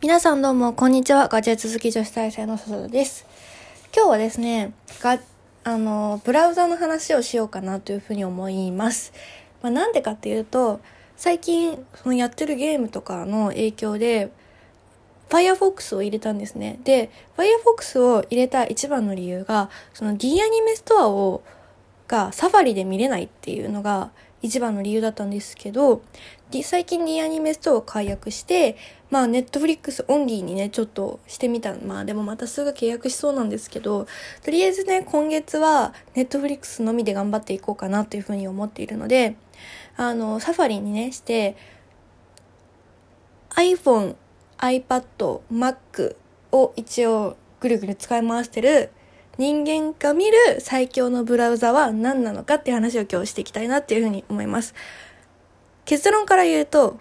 皆さんどうも、こんにちは。ガジェ続き女子大生の笹田です。今日はですね、が、あの、ブラウザの話をしようかなというふうに思います。まあ、なんでかっていうと、最近、そのやってるゲームとかの影響で、Firefox を入れたんですね。で、Firefox を入れた一番の理由が、その D アニメストアを、がサファリで見れないっていうのが一番の理由だったんですけど、最近 D アニメストアを解約して、まあ、ネットフリックスオンリーにね、ちょっとしてみた。まあ、でもまたすぐ契約しそうなんですけど、とりあえずね、今月はネットフリックスのみで頑張っていこうかなというふうに思っているので、あの、サファリにね、して、iPhone、iPad、Mac を一応ぐるぐる使い回してる人間が見る最強のブラウザは何なのかっていう話を今日していきたいなっていうふうに思います。結論から言うと、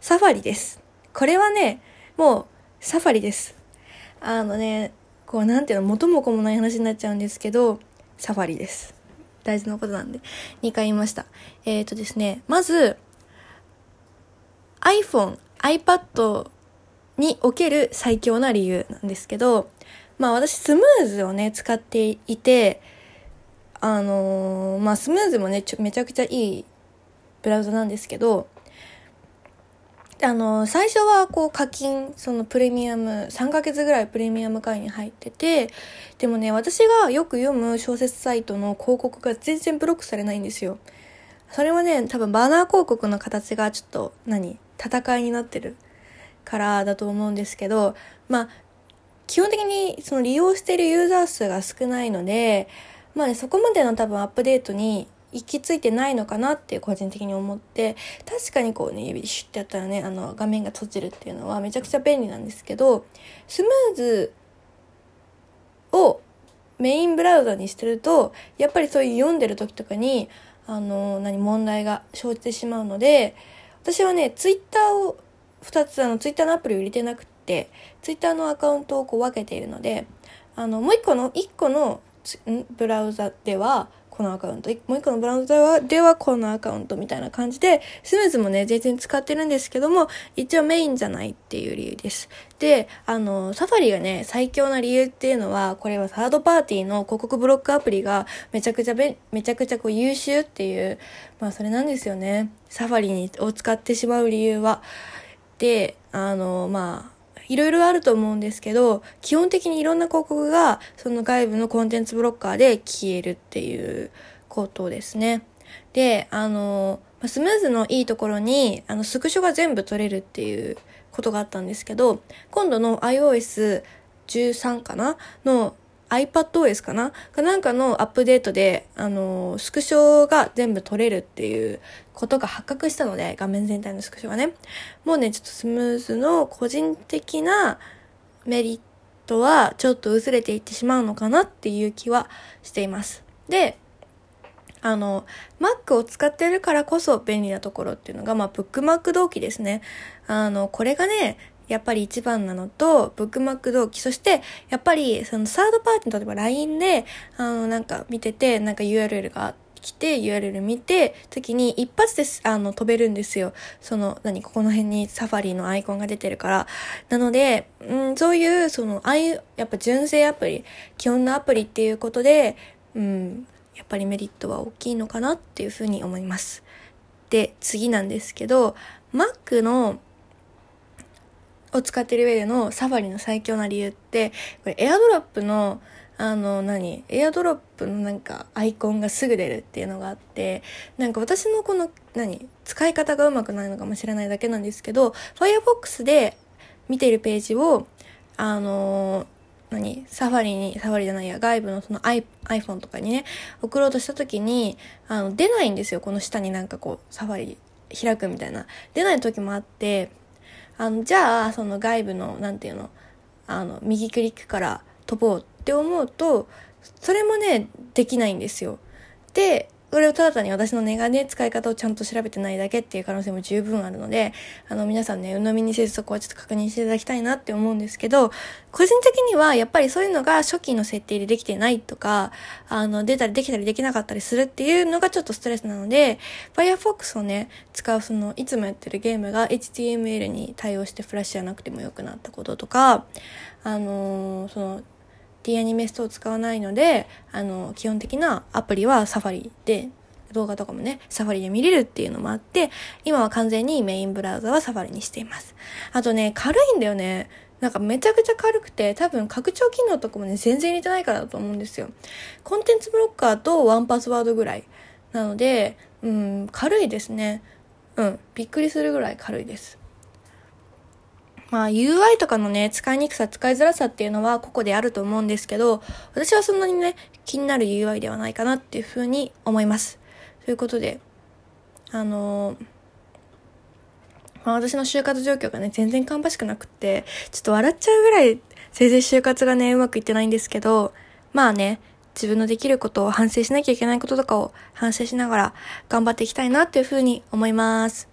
サファリです。これはね、もう、サファリです。あのね、こう、なんていうの、元も子もない話になっちゃうんですけど、サファリです。大事なことなんで、2回言いました。えっ、ー、とですね、まず、iPhone、iPad における最強な理由なんですけど、まあ私スムーズをね、使っていて、あのー、まあスムーズもね、めちゃくちゃいいブラウザなんですけど、あの、最初はこう課金、そのプレミアム、3ヶ月ぐらいプレミアム会に入ってて、でもね、私がよく読む小説サイトの広告が全然ブロックされないんですよ。それはね、多分バーナー広告の形がちょっと、何戦いになってるからだと思うんですけど、まあ、基本的にその利用しているユーザー数が少ないので、まあね、そこまでの多分アップデートに行き着いてないのかなって個人的に思って、確かにこうね、指シュッてやったらね、あの、画面が閉じるっていうのはめちゃくちゃ便利なんですけど、スムーズをメインブラウザにしてると、やっぱりそういう読んでる時とかに、あの、何、問題が生じてしまうので、私はね、ツイッターを、2つ、あの、ツイッターのアプリを入れてなくて、ツイッターのアカウントをこう分けているので、あの、もう一個の、一個のブラウザでは、このアカウント。もう一個のブラウザでは、ではこのアカウントみたいな感じで、スムーズもね、全然使ってるんですけども、一応メインじゃないっていう理由です。で、あの、サファリがね、最強な理由っていうのは、これはサードパーティーの広告ブロックアプリがめちゃくちゃべ、めちゃくちゃこう優秀っていう、まあそれなんですよね。サファリにを使ってしまう理由は。で、あの、まあ、いろいろあると思うんですけど、基本的にいろんな広告が、その外部のコンテンツブロッカーで消えるっていうことですね。で、あの、スムーズのいいところに、あの、スクショが全部取れるっていうことがあったんですけど、今度の iOS13 かなの iPadOS かな？かなんかのアップデートで、あの、スクショが全部取れるっていうことが発覚したので、画面全体のスクショがね。もうね、ちょっとスムーズの個人的なメリットはちょっと薄れていってしまうのかなっていう気はしています。で、あの、Mac を使ってるからこそ便利なところっていうのが、まあ、ブックマーク同期ですね。あの、これがね、やっぱり一番なのと、ブックマーク同期、そして、やっぱり、そのサードパーティー、例えば LINE で、あの、なんか見てて、なんか URL が来て、URL 見て、時に一発で、あの、飛べるんですよ。その、何、ここの辺にサファリのアイコンが出てるから。なので、うん、そういう、その、ああいう、やっぱ純正アプリ、基本のアプリっていうことで、うん、やっぱりメリットは大きいのかなっていうふうに思います。で、次なんですけど、Mac のを使ってる上でのサファリの最強な理由って、これエアドロップの、あの何、エアドロップのなんかアイコンがすぐ出るっていうのがあって、なんか私のこの何、使い方がうまくないのかもしれないだけなんですけど、Firefox で見てるページを、あの何？サファリに、サファリじゃないや、外部のその iPhone とかにね、送ろうとした時に、あの、出ないんですよ。この下になんかこう、サファリ開くみたいな。出ない時もあって、あの、じゃあ、その外部の、何て言うの、あの、右クリックから飛ぼうって思うと、それもね、できないんですよ。で、これをただ単に私のネガね、使い方をちゃんと調べてないだけっていう可能性も十分あるので、あの、皆さんね、鵜呑みにせずそこはちょっと確認していただきたいなって思うんですけど、個人的にはやっぱりそういうのが初期の設定でできてないとか、あの、出たりできたりできなかったりするっていうのがちょっとストレスなので、Firefox をね、使うその、いつもやってるゲームが HTML に対応してフラッシュじゃなくてもよくなったこととか、あのー、その、D アニメストを使わないので、あの、基本的なアプリはサファリで、動画とかもね、サファリで見れるっていうのもあって、今は完全にメインブラウザはサファリにしています。あとね、軽いんだよね。なんかめちゃくちゃ軽くて、多分拡張機能とかもね、全然入れてないからだと思うんですよ。コンテンツブロッカーとワンパスワードぐらい。なので、うん、軽いですね。うん、びっくりするぐらい軽いです。まあ UI とかのね、使いにくさ、使いづらさっていうのは個々であると思うんですけど、私はそんなにね、気になる UI ではないかなっていうふうに思います。ということで、あのー、まあ私の就活状況がね、全然芳しくなくって、ちょっと笑っちゃうぐらい、全然就活がね、うまくいってないんですけど、まあね、自分のできることを反省しなきゃいけないこととかを反省しながら頑張っていきたいなっていうふうに思います。